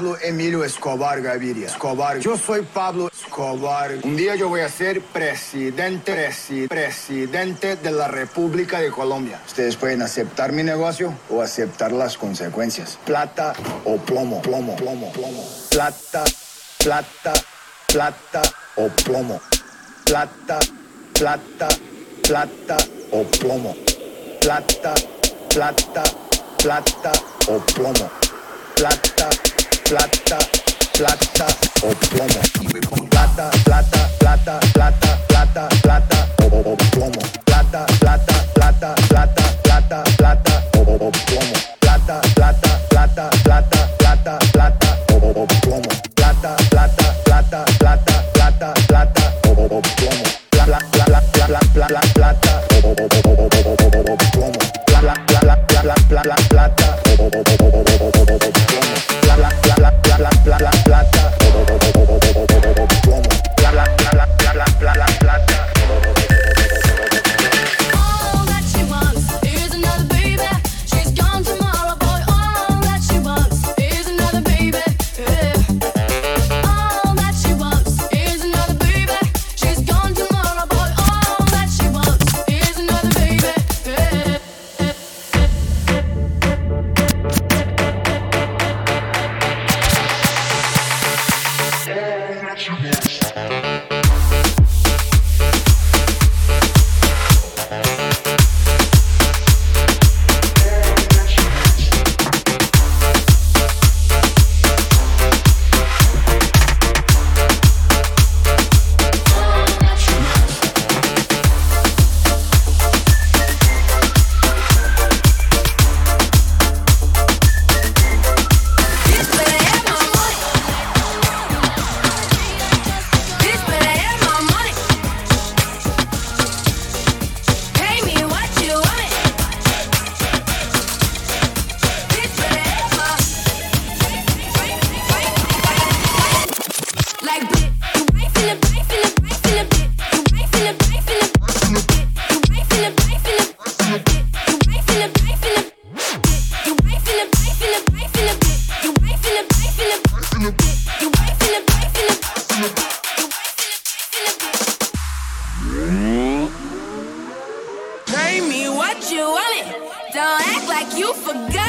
Pablo Emilio Escobar Gaviria. Escobar. Yo soy Pablo Escobar. Un día yo voy a ser presidente, presi, presidente de la República de Colombia. Ustedes pueden aceptar mi negocio o aceptar las consecuencias. Plata o plomo, plomo, plomo, plomo. Plata, plata, plata o plomo. Plata, plata, plata o plomo. Plata, plata, plata o plomo. Plata plata, plata o plomo. Plata, plata, plata, plata, plata, plata o, plomo. Plata, plata, plata, plata, plata, plata o, plomo. Plata, plata, plata, plata, plata, plata o, plomo. you forgot.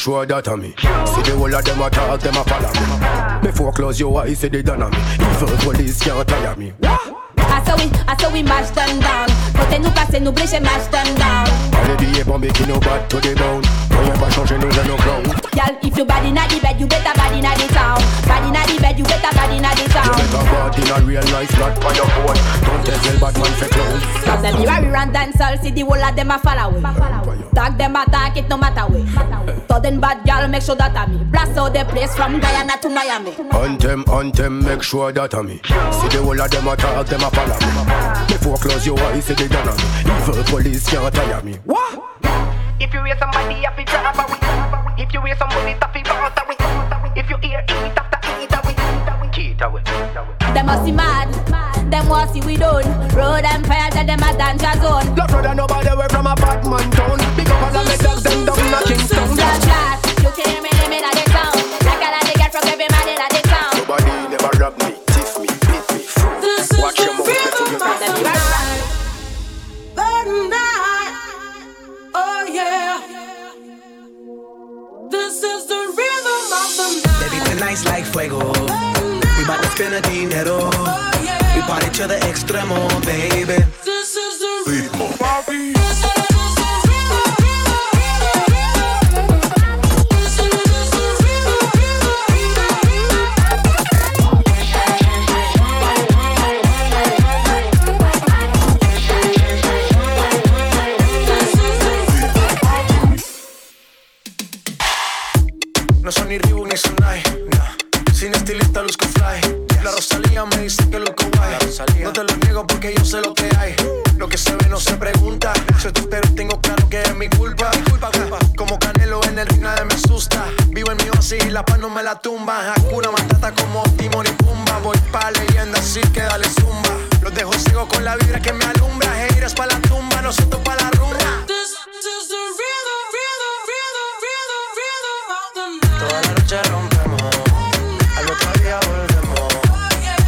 Sure that I'm me. See the whole of them a talk, them a follow me. Before close your eyes, see they done on me. Evil police can't tire me. I saw we, I saw we mash them down. Côté nous casser, nous blécher, mash them down. Allez billets bombés qui nous battent to the bone. Rien pas changer, nous allons clown. Girl, if you bad inna the bed, you better bad inna the town. Bad inna the bed, you better bad inna the You town. better bad in a real life, not on your phone. Don't tell tell bad man for clown. From the mirror, we run dancehall, see the whole of them a follow we. Tag them attack, it no matter we. Sudden bad girl, make sure that I'm me. Blast out the place from Guyana to Miami. Hunt them, hunt them, make sure that I'm me. See the whole of them a talk, them a follow me. Before close your eyes, see they done on me. Evil police can't tire me. What? If you hear somebody happy drop a week. If you hear somebody taffy bounce a week. If you hear eat after eat Them must be mad. Them want see we done. Road empire, tell them a danger zone. Love brother, nobody away from a bad man town. Big up all of me dogs, them down a Kingston. Blood clot, you can hear me name in the town. Like all of the girls from every man in the town. Nobody never rob me, tiff me, beat me, fool. Watch your mouth before you From the get mirror, Oh yeah. This is the rhythm of the night. Baby, tonight's like fuego. We bout to spend a dinero. We party to the extremo, baby. This is the Ritmo. No la tumba. Hakuna Matata como Timon y Pumba. Voy pa' leyenda así que dale zumba. Los dejo ciego con la vibra que me alumbra. Heiras pa' la tumba, nosotros pa' la rumba. This is the rhythm, rhythm, rhythm, rhythm, rhythm of the night. Toda la noche rompemos, al otro día volvemos.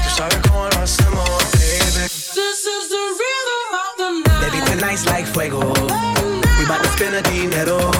Tú sabes cómo lo hacemos, baby. This is the rhythm of the night. Baby, tonight's like fuego. We bout to spend a dinero.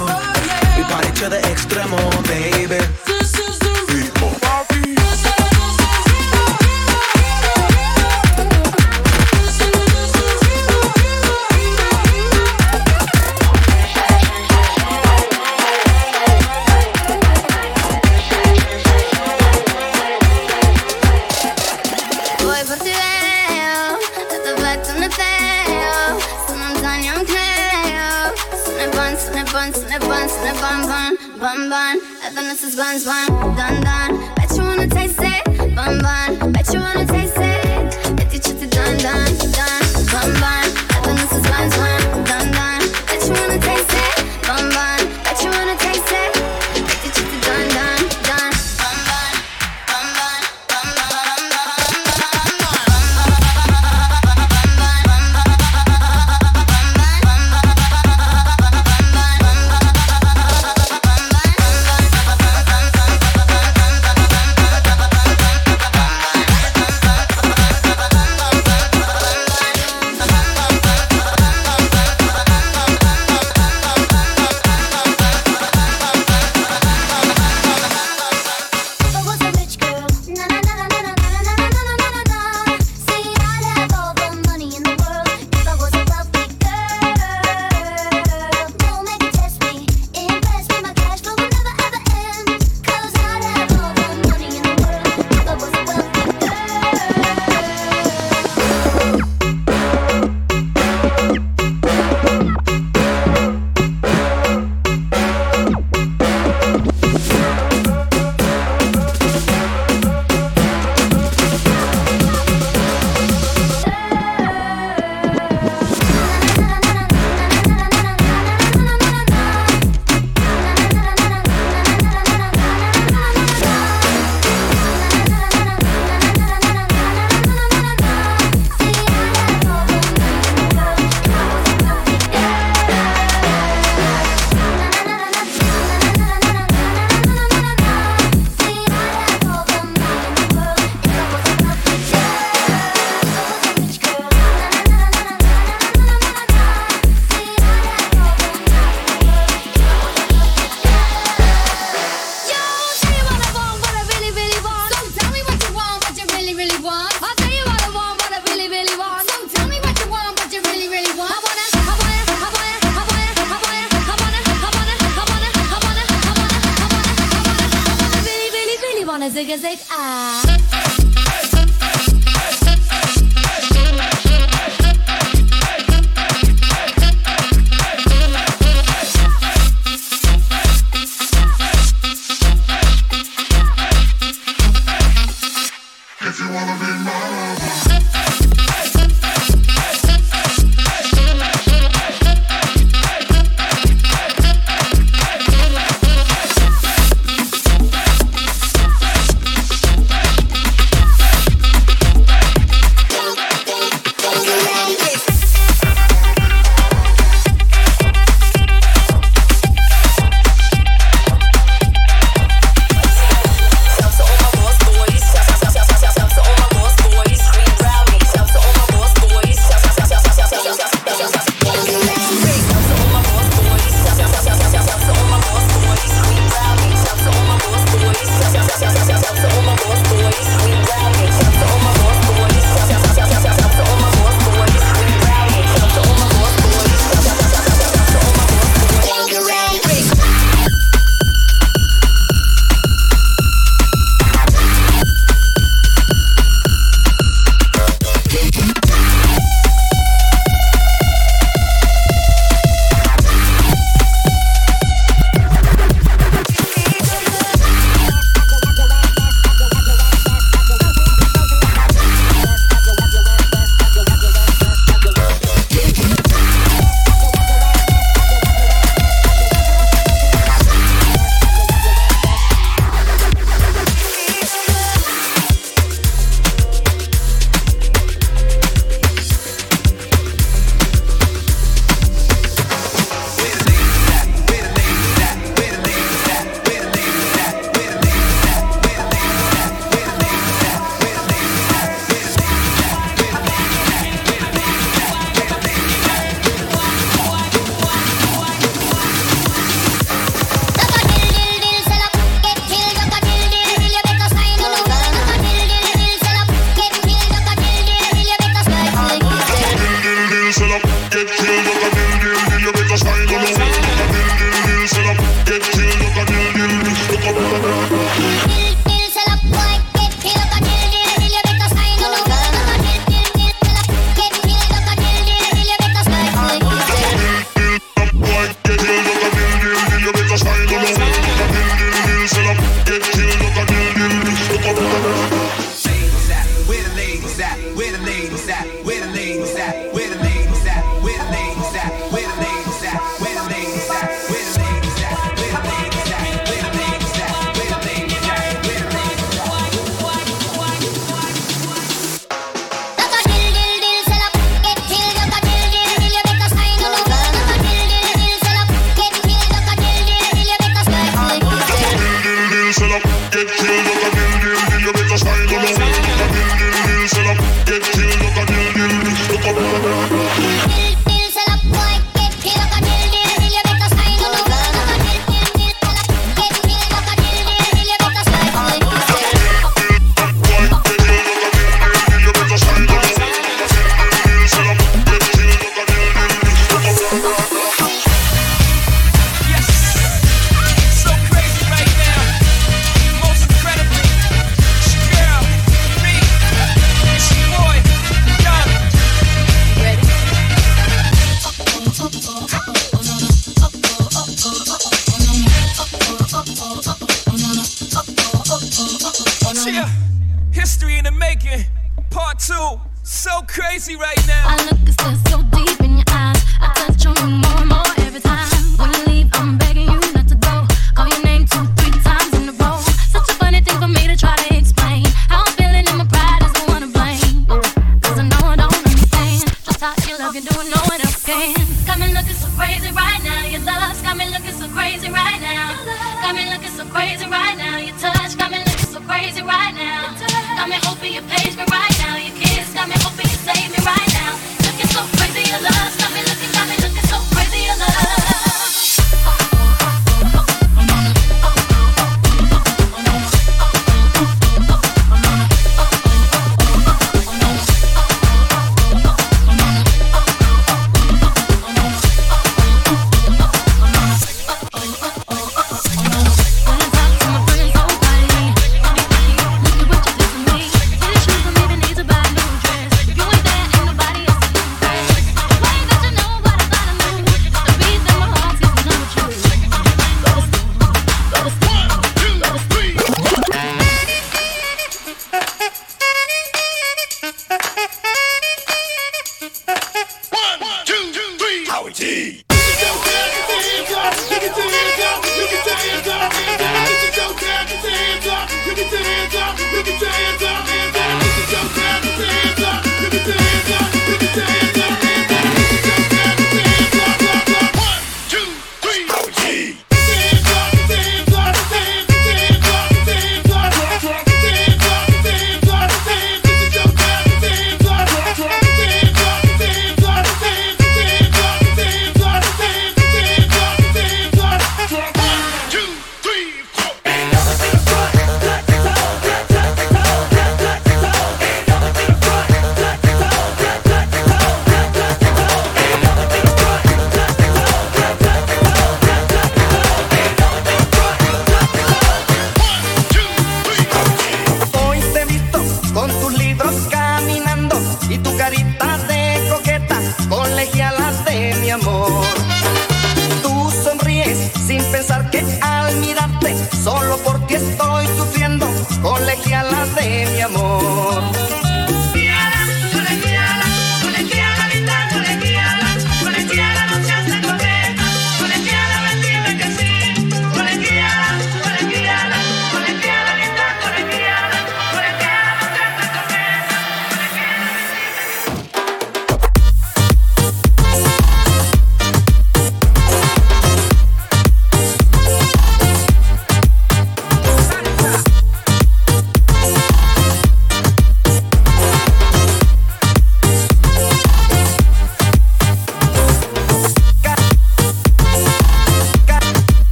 Got me looking so crazy right now. Your love's got me looking so crazy right now. Got me looking so crazy right now. Your touch got me looking so crazy right now. Got me hoping you page me right now. Your kiss got me hoping you save me right now. Looking so crazy, your love's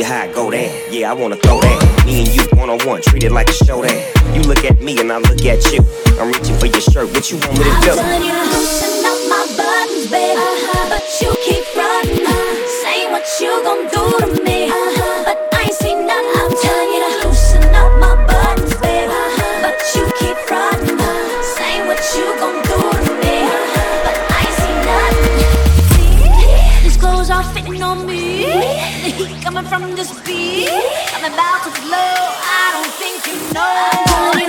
you how I go down. Yeah, I wanna throw that. Me and you one on one, treat it like a showdown. You look at me and I look at you. I'm reaching for your shirt. What you want me to do? I'm telling you to loosen up my buttons, baby. Uh-huh. But you keep running. Uh-huh. Saying what you gon' do to me. Uh-huh. coming from this beat. I'm about to blow. I don't think you know.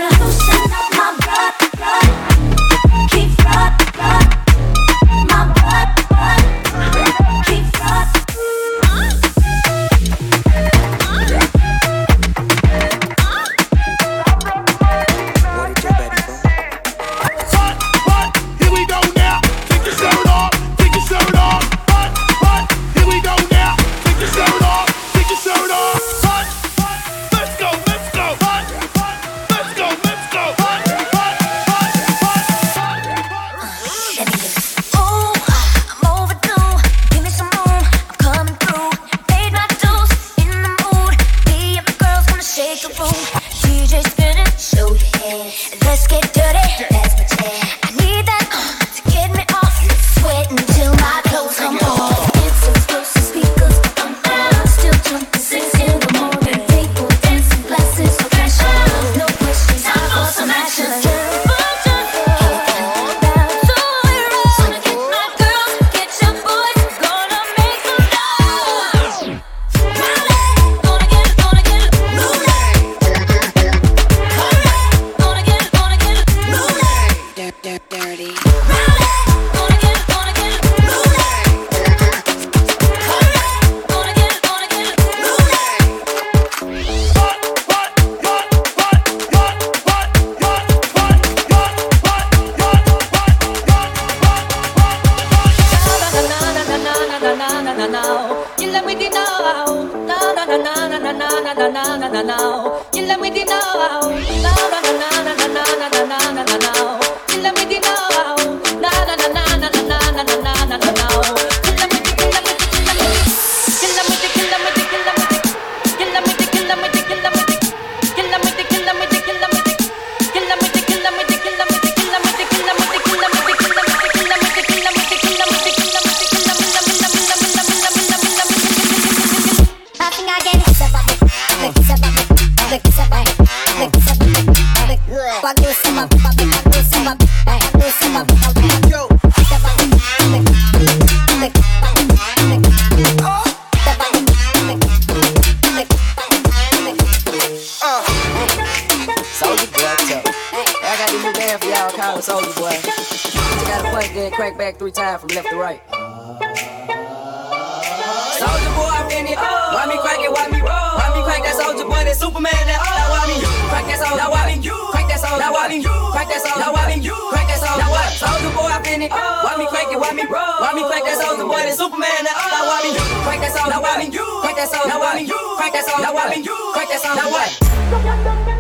Crack crank that song. Now what? Crank that song. Now what?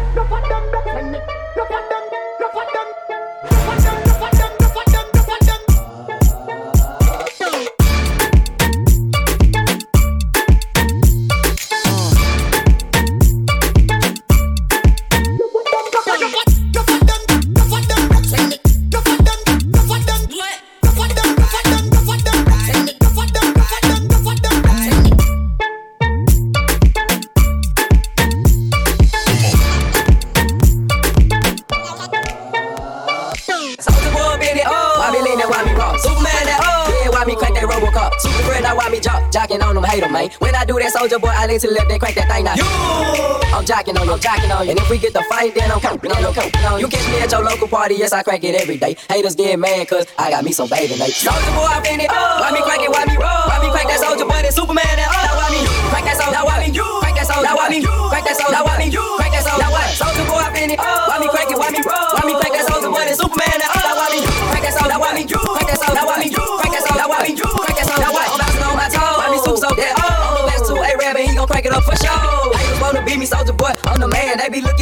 And if we get the fight, then I'm counting on your. You catch me at your local party, yes, I crack it every day. Haters get mad, cause I got me some baby, mate. Soulja Boy, I been it. Let me crack it?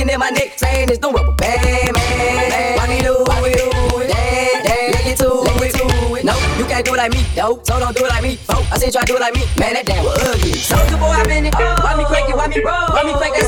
Looking my neck, saying it's no rubber band, man. Why me do, why me do. Let it to, it no, you can't do like me, though. So don't do it like me, folks. I said try to do it like me, man. That damn was ugly. Soulja Boy, I've been it. Why me crank it? Why me roll? Why me crank it?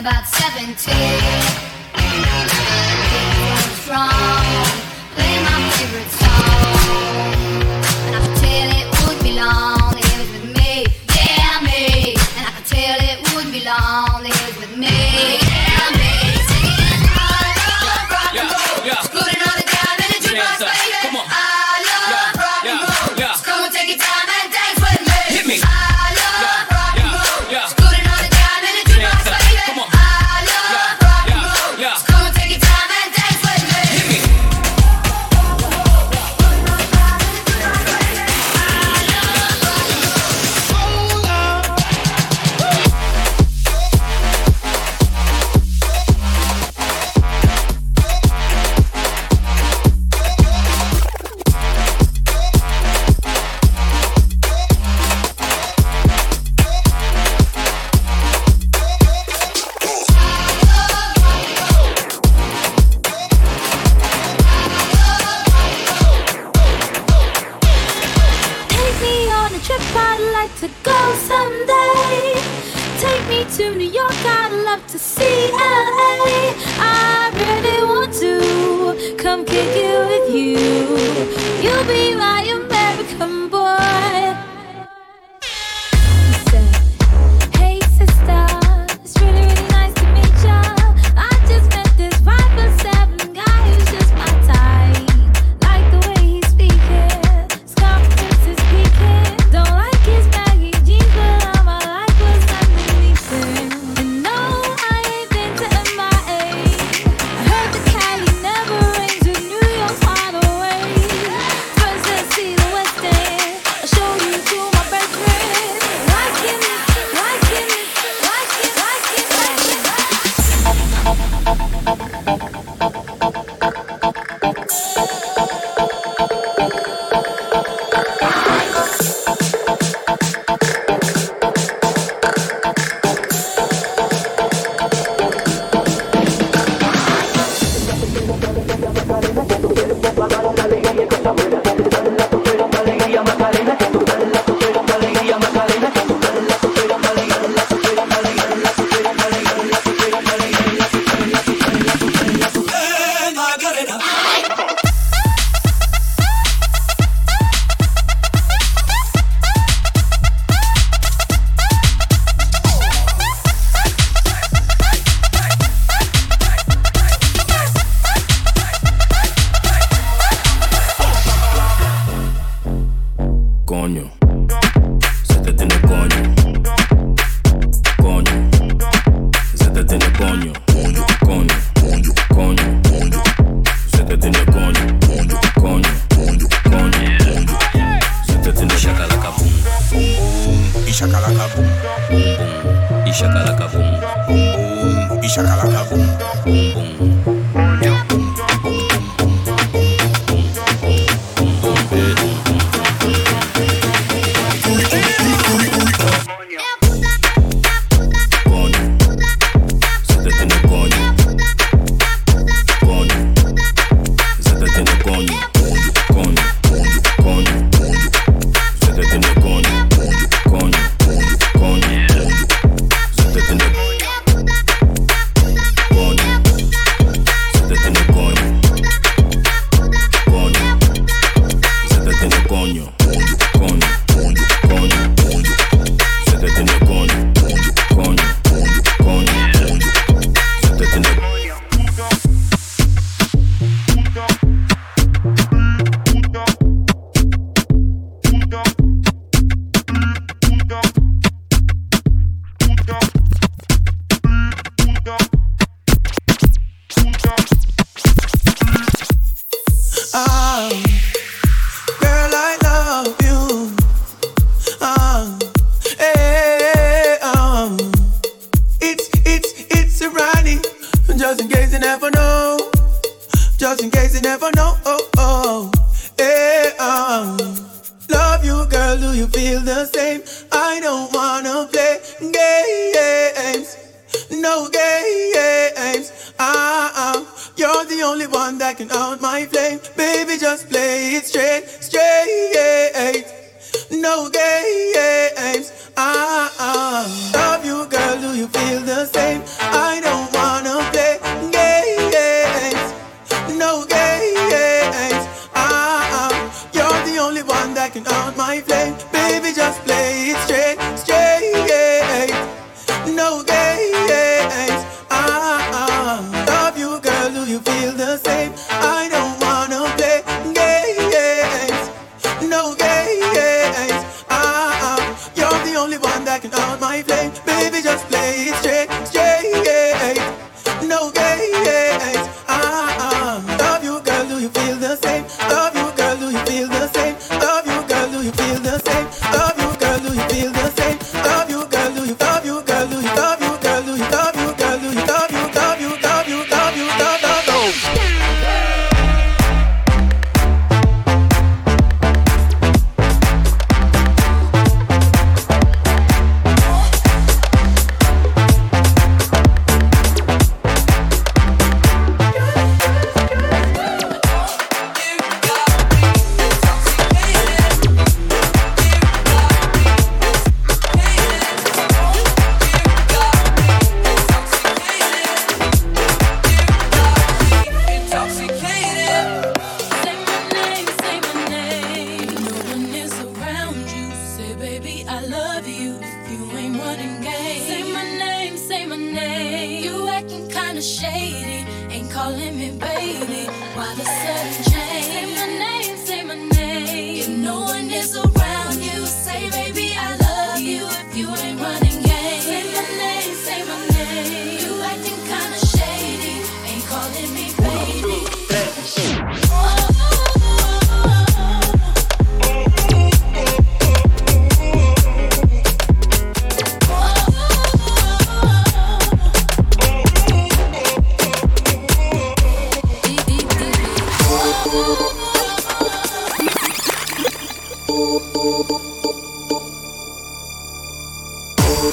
About 17. He was strong, play my